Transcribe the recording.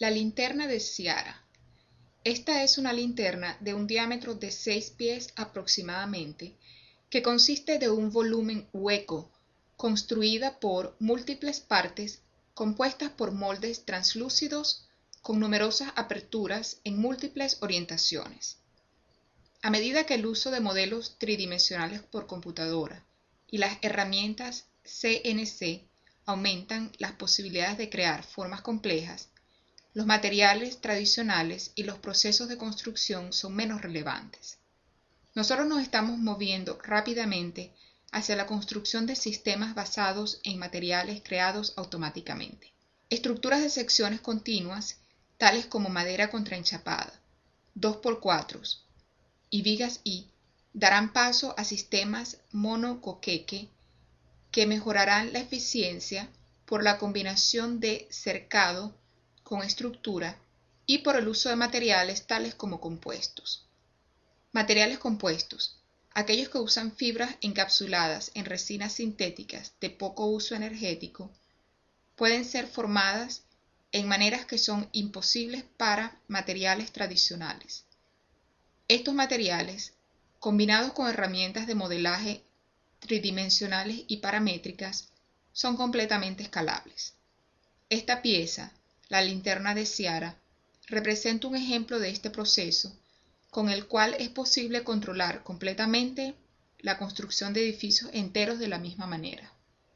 La linterna de Ciara. Esta es una linterna de un diámetro de 6 pies aproximadamente, que consiste de un volumen hueco, construida por múltiples partes compuestas por moldes translúcidos con numerosas aperturas en múltiples orientaciones. A medida que el uso de modelos tridimensionales por computadora y las herramientas CNC aumentan las posibilidades de crear formas complejas, los materiales tradicionales y los procesos de construcción son menos relevantes. Nosotros nos estamos moviendo rápidamente hacia la construcción de sistemas basados en materiales creados automáticamente. Estructuras de secciones continuas, tales como madera contraenchapada, 2x4 y vigas I, darán paso a sistemas monocoqueque que mejorarán la eficiencia por la combinación de cercado con estructura y por el uso de materiales tales como compuestos. Materiales compuestos, aquellos que usan fibras encapsuladas en resinas sintéticas de poco uso energético, pueden ser formadas en maneras que son imposibles para materiales tradicionales. Estos materiales, combinados con herramientas de modelaje tridimensionales y paramétricas, son completamente escalables. Esta pieza, la linterna de Ciara, representa un ejemplo de este proceso con el cual es posible controlar completamente la construcción de edificios enteros de la misma manera.